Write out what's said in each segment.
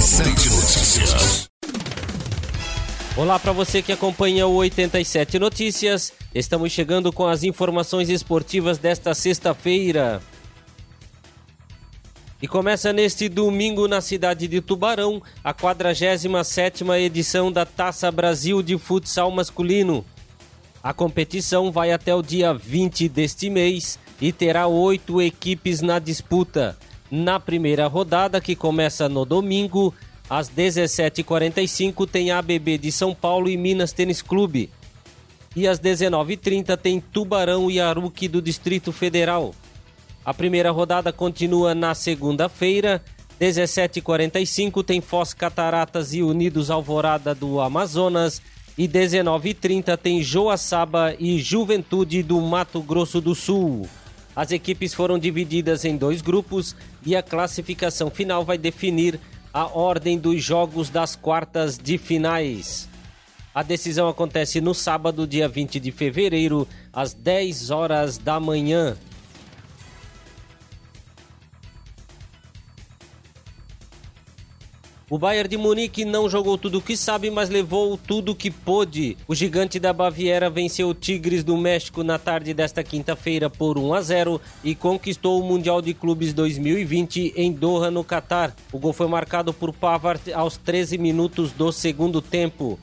87 Notícias. Olá para você que acompanha o 87 Notícias. Estamos chegando com as informações esportivas desta sexta-feira. E começa neste domingo na cidade de Tubarão a 47ª edição da Taça Brasil de Futsal Masculino. A competição vai até o dia 20 deste mês e terá oito equipes na disputa. Na primeira rodada, que começa no domingo, às 17h45, tem ABB de São Paulo e Minas Tênis Clube. E às 19h30 tem Tubarão e Aruque do Distrito Federal. A primeira rodada continua na segunda-feira, 17h45 tem Foz Cataratas e Unidos Alvorada do Amazonas e 19h30 tem Joaçaba e Juventude do Mato Grosso do Sul. As equipes foram divididas em dois grupos e a classificação final vai definir a ordem dos jogos das quartas de finais. A decisão acontece no sábado, dia 20 de fevereiro, às 10 horas da manhã. O Bayern de Munique não jogou tudo o que sabe, mas levou tudo o que pôde. O gigante da Baviera venceu o Tigres do México na tarde desta quinta-feira por 1 a 0 e conquistou o Mundial de Clubes 2020 em Doha, no Catar. O gol foi marcado por Pavard aos 13 minutos do segundo tempo.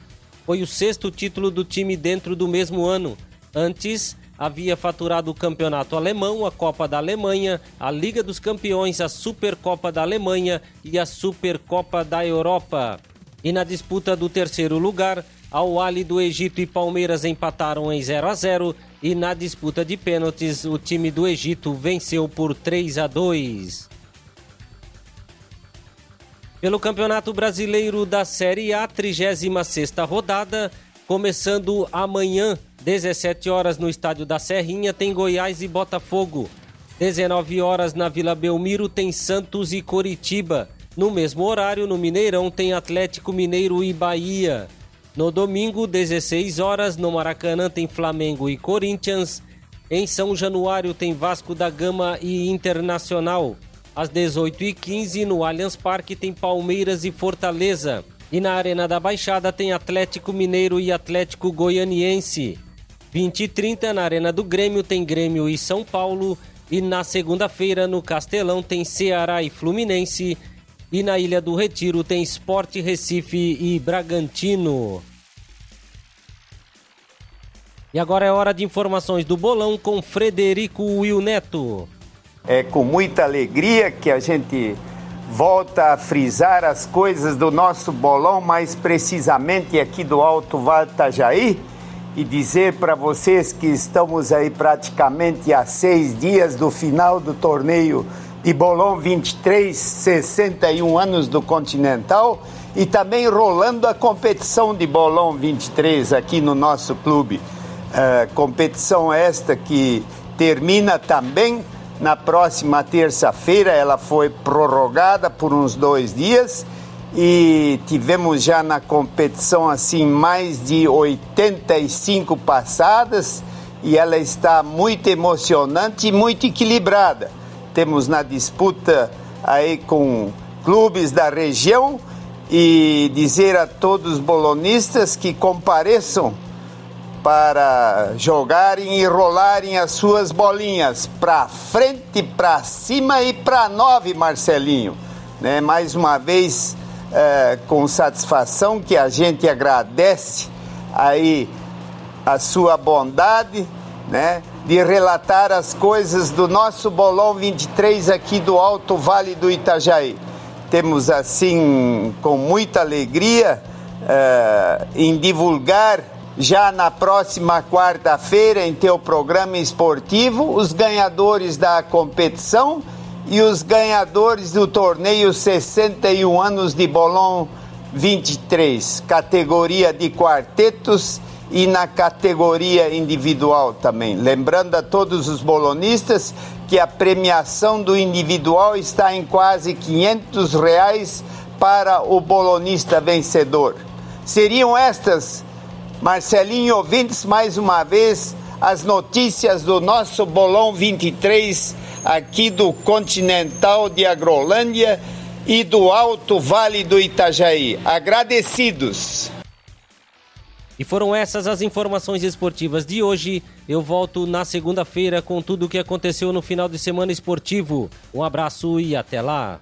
Foi o sexto título do time dentro do mesmo ano. Antes, havia faturado o campeonato alemão, a Copa da Alemanha, a Liga dos Campeões, a Supercopa da Alemanha e a Supercopa da Europa. E na disputa do terceiro lugar, Al Ali do Egito e Palmeiras empataram em 0 a 0 e na disputa de pênaltis o time do Egito venceu por 3 a 2. Pelo Campeonato Brasileiro da Série A, 36ª rodada, começando amanhã 17 horas no estádio da Serrinha tem Goiás e Botafogo. 19 horas na Vila Belmiro tem Santos e Coritiba. No mesmo horário, no Mineirão, tem Atlético Mineiro e Bahia. No domingo, 16 horas, no Maracanã, tem Flamengo e Corinthians. Em São Januário, tem Vasco da Gama e Internacional. Às 18h15, no Allianz Parque, tem Palmeiras e Fortaleza. E na Arena da Baixada, tem Atlético Mineiro e Atlético Goianiense. 20 e 30 na Arena do Grêmio tem Grêmio e São Paulo. E na segunda-feira no Castelão tem Ceará e Fluminense. E na Ilha do Retiro tem Esporte Recife e Bragantino. E agora é hora de informações do bolão com Frederico Will Neto. É com muita alegria que a gente volta a frisar as coisas do nosso bolão, mais precisamente aqui do Alto Vale Itajaí e dizer para vocês que estamos aí praticamente a seis dias do final do torneio de Bolão 23, 61 anos do Continental e também rolando a competição de Bolão 23 aqui no nosso clube. Uh, competição esta que termina também na próxima terça-feira, ela foi prorrogada por uns dois dias e tivemos já na competição assim mais de 85 passadas e ela está muito emocionante e muito equilibrada. Temos na disputa aí com clubes da região e dizer a todos os bolonistas que compareçam para jogarem e rolarem as suas bolinhas para frente, para cima e para nove, Marcelinho. Né? Mais uma vez é, com satisfação que a gente agradece aí a sua bondade, né, de relatar as coisas do nosso bolão 23 aqui do Alto Vale do Itajaí. Temos assim com muita alegria é, em divulgar já na próxima quarta-feira em teu programa esportivo os ganhadores da competição e os ganhadores do torneio 61 anos de Bolão 23, categoria de quartetos e na categoria individual também. Lembrando a todos os bolonistas que a premiação do individual está em quase 500 reais para o bolonista vencedor. Seriam estas, Marcelinho ouvintes, mais uma vez, as notícias do nosso Bolão 23 aqui do Continental de Agrolândia e do Alto Vale do Itajaí. Agradecidos. E foram essas as informações esportivas de hoje. Eu volto na segunda-feira com tudo o que aconteceu no final de semana esportivo. Um abraço e até lá.